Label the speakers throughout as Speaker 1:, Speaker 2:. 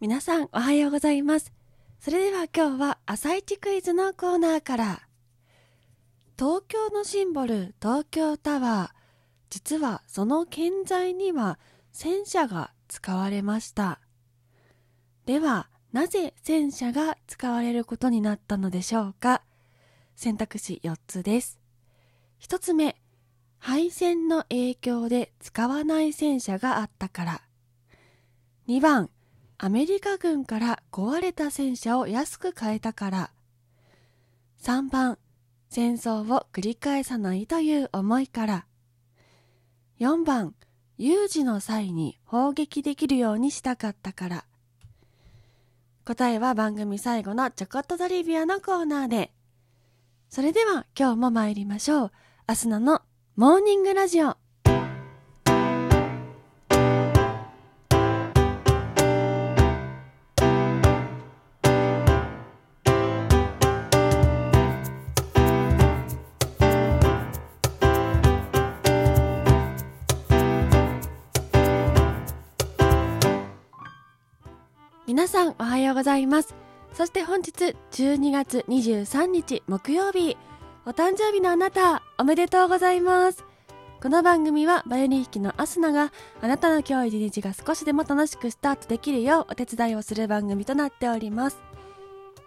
Speaker 1: 皆さんおはようございます。それでは今日は朝一クイズのコーナーから。東京のシンボル、東京タワー。実はその建材には戦車が使われました。では、なぜ戦車が使われることになったのでしょうか選択肢4つです。1つ目、敗戦の影響で使わない戦車があったから。2番、アメリカ軍から壊れた戦車を安く買えたから。3番、戦争を繰り返さないという思いから。4番、有事の際に砲撃できるようにしたかったから。答えは番組最後のちょこっとトリビアのコーナーで。それでは今日も参りましょう。アスナのモーニングラジオ。皆さんおはようございます。そして本日12月23日木曜日、お誕生日のあなた、おめでとうございます。この番組はバイオリン弾きのアスナがあなたの今日一日が少しでも楽しくスタートできるようお手伝いをする番組となっております。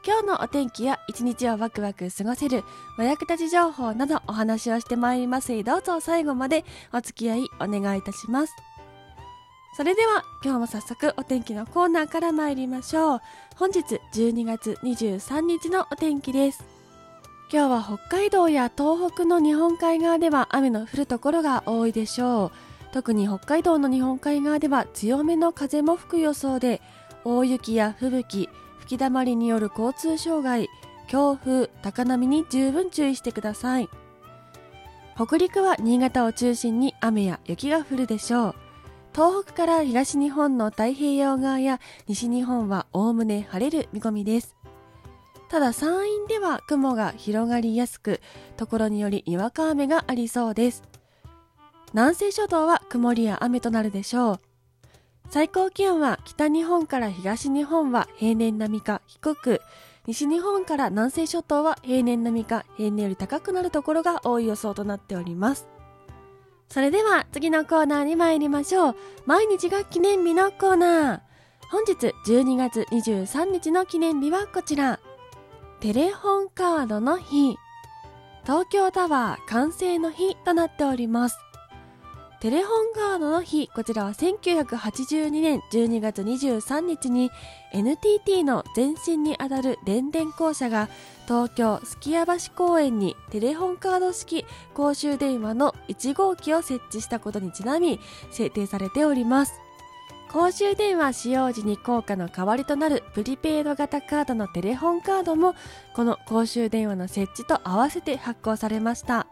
Speaker 1: 今日のお天気や一日をワクワク過ごせるお役立ち情報などお話をしてまいりますどうぞ最後までお付き合いお願いいたします。それでは今日も早速お天気のコーナーから参りましょう。本日12月23日のお天気です。今日は北海道や東北の日本海側では雨の降るところが多いでしょう。特に北海道の日本海側では強めの風も吹く予想で、大雪や吹雪、吹き溜まりによる交通障害、強風、高波に十分注意してください。北陸は新潟を中心に雨や雪が降るでしょう。東北から東日本の太平洋側や西日本はおおむね晴れる見込みです。ただ山陰では雲が広がりやすく、ところによりにわか雨がありそうです。南西諸島は曇りや雨となるでしょう。最高気温は北日本から東日本は平年並みか低く、西日本から南西諸島は平年並みか平年より高くなるところが多い予想となっております。それでは次のコーナーに参りましょう。毎日が記念日のコーナー。本日12月23日の記念日はこちら。テレホンカードの日。東京タワー完成の日となっております。テレホンカードの日、こちらは1982年12月23日に NTT の前身にあたる電電公社が東京すきや橋公園にテレホンカード式公衆電話の1号機を設置したことにちなみ制定されております。公衆電話使用時に効果の代わりとなるプリペイド型カードのテレホンカードもこの公衆電話の設置と合わせて発行されました。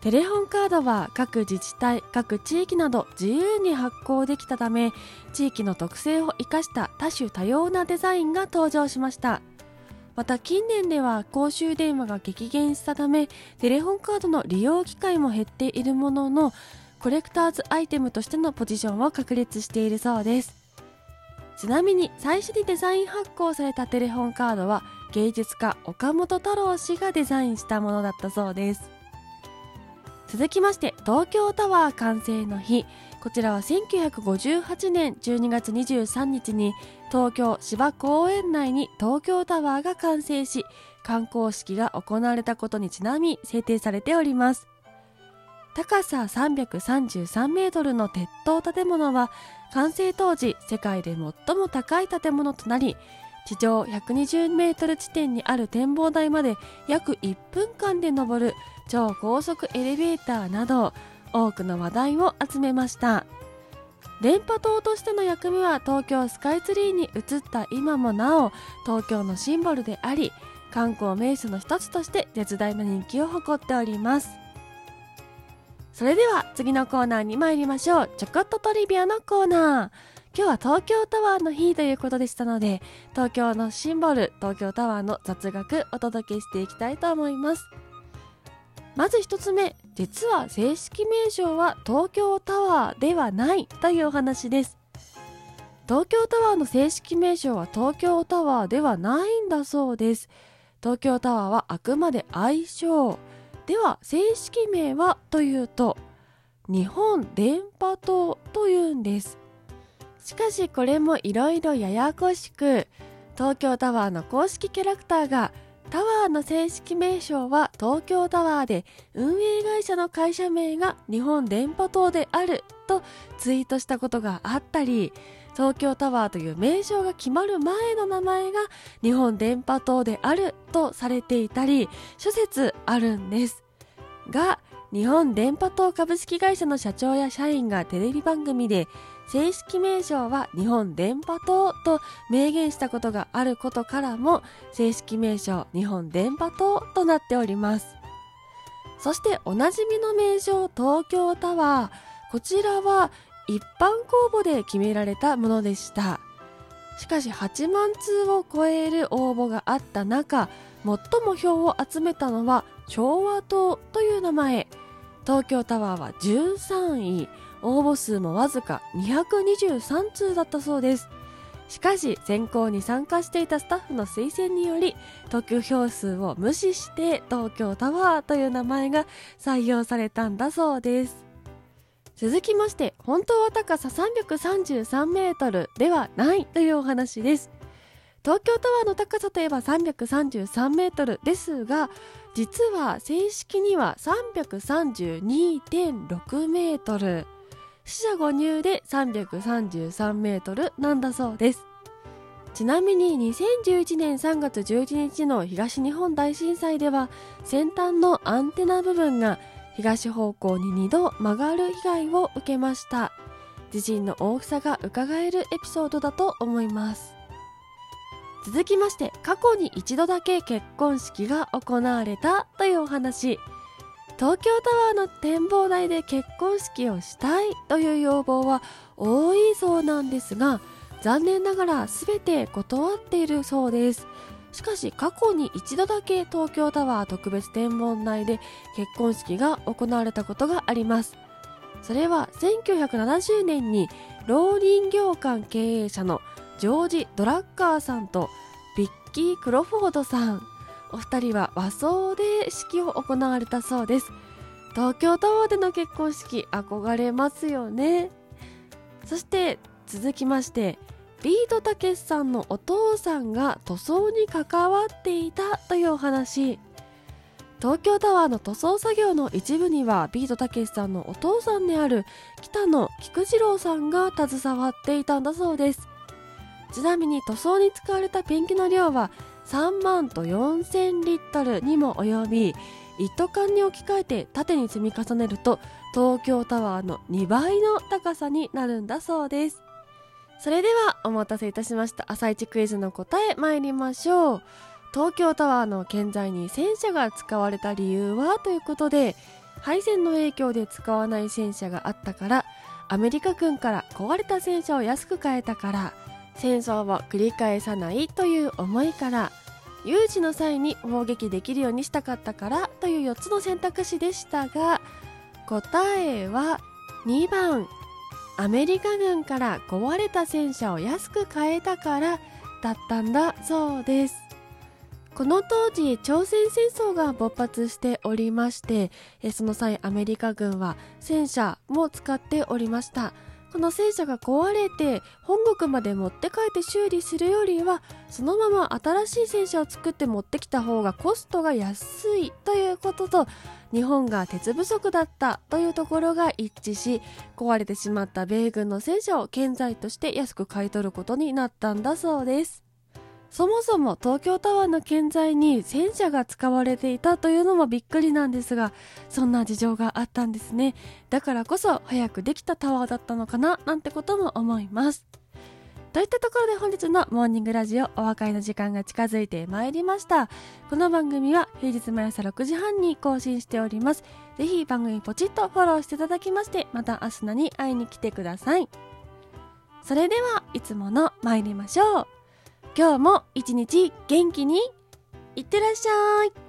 Speaker 1: テレホンカードは各自治体、各地域など自由に発行できたため、地域の特性を生かした多種多様なデザインが登場しました。また近年では公衆電話が激減したため、テレホンカードの利用機会も減っているものの、コレクターズアイテムとしてのポジションを確立しているそうです。ちなみに最初にデザイン発行されたテレホンカードは芸術家岡本太郎氏がデザインしたものだったそうです。続きまして東京タワー完成の日こちらは1958年12月23日に東京芝公園内に東京タワーが完成し観光式が行われたことにちなみ制定されております。高さ333メートルの鉄塔建物は完成当時世界で最も高い建物となり地上120メートル地点にある展望台まで約1分間で登る超高速エレベーターなど多くの話題を集めました。電波塔としての役目は東京スカイツリーに移った今もなお東京のシンボルであり観光名所の一つとして絶大な人気を誇っております。それでは次のコーナーに参りましょう。ちょこっとトリビアのコーナー。今日は東京タワーの日ということでしたので東京のシンボル東京タワーの雑学お届けしていきたいと思います。まず一つ目実は正式名称は東京タワーではないというお話です。東京タワーの正式名称は東京タワーではないんだそうです。東京タワーはあくまで愛称。では正式名はというと日本電波塔というんです。しかしこれもいろいろややこしく東京タワーの公式キャラクターがタワーの正式名称は東京タワーで運営会社の会社名が日本電波塔であるとツイートしたことがあったり東京タワーという名称が決まる前の名前が日本電波塔であるとされていたり諸説あるんですが日本電波塔株式会社の社長や社員がテレビ番組で正式名称は日本電波塔と明言したことがあることからも正式名称日本電波塔となっております。そしておなじみの名称東京タワーこちらは一般公募で決められたものでした。しかし8万通を超える応募があった中最も票を集めたのは昭和島という名前東京タワーは13位応募数もわずか223通だったそうです。しかし選考に参加していたスタッフの推薦により得票数を無視して東京タワーという名前が採用されたんだそうです。続きまして本当は高さ333メートルではないというお話です。東京タワーの高さといえば333メートルですが実は正式には332.6メートル。四捨五入で333メートルなんだそうです。ちなみに2011年3月11日の東日本大震災では先端のアンテナ部分が東方向に2度曲がる被害を受けました。地震の大きさが伺えるエピソードだと思います。続きまして過去に一度だけ結婚式が行われたというお話。東京タワーの展望台で結婚式をしたいという要望は多いそうなんですが残念ながら全て断っているそうです。しかし過去に一度だけ東京タワー特別展望台で結婚式が行われたことがあります。それは1970年に老林業館経営者のジョージ・ドラッカーさんとビッキー・クロフォードさん。お二人は和装で式を行われたそうです。東京タワーでの結婚式憧れますよね。そして続きましてビートたけしさんのお父さんが塗装に関わっていたというお話。東京タワーの塗装作業の一部にはビートたけしさんのお父さんである北野菊次郎さんが携わっていたんだそうです。ちなみに塗装に使われたペンキの量は3万と4000リットルにも及び一斗缶に置き換えて縦に積み重ねると東京タワーの2倍の高さになるんだそうです。それではお待たせいたしました。朝一クイズの答え参りましょう。東京タワーの建材に戦車が使われた理由はということで配線の影響で使わない戦車があったからアメリカ軍から壊れた戦車を安く買えたから戦争を繰り返さないという思いから有事の際に砲撃できるようにしたかったからという4つの選択肢でしたが答えは2番。アメリカ軍から壊れた戦車を安く買えたからだったんだそうです。この当時朝鮮戦争が勃発しておりましてその際アメリカ軍は戦車も使っておりました。この戦車が壊れて本国まで持って帰って修理するよりはそのまま新しい戦車を作って持ってきた方がコストが安いということと日本が鉄不足だったというところが一致し壊れてしまった米軍の戦車を建材として安く買い取ることになったんだそうです。そもそも東京タワーの建材に戦車が使われていたというのもびっくりなんですがそんな事情があったんですね。だからこそ早くできたタワーだったのかななんてことも思います。といったところで本日のモーニングラジオお別れの時間が近づいてまいりました。この番組は平日毎朝6時半に更新しております。ぜひ番組ポチッとフォローしていただきましてまた明日のに会いに来てください。それではいつもの参りましょう。今日も一日元気にいってらっしゃい。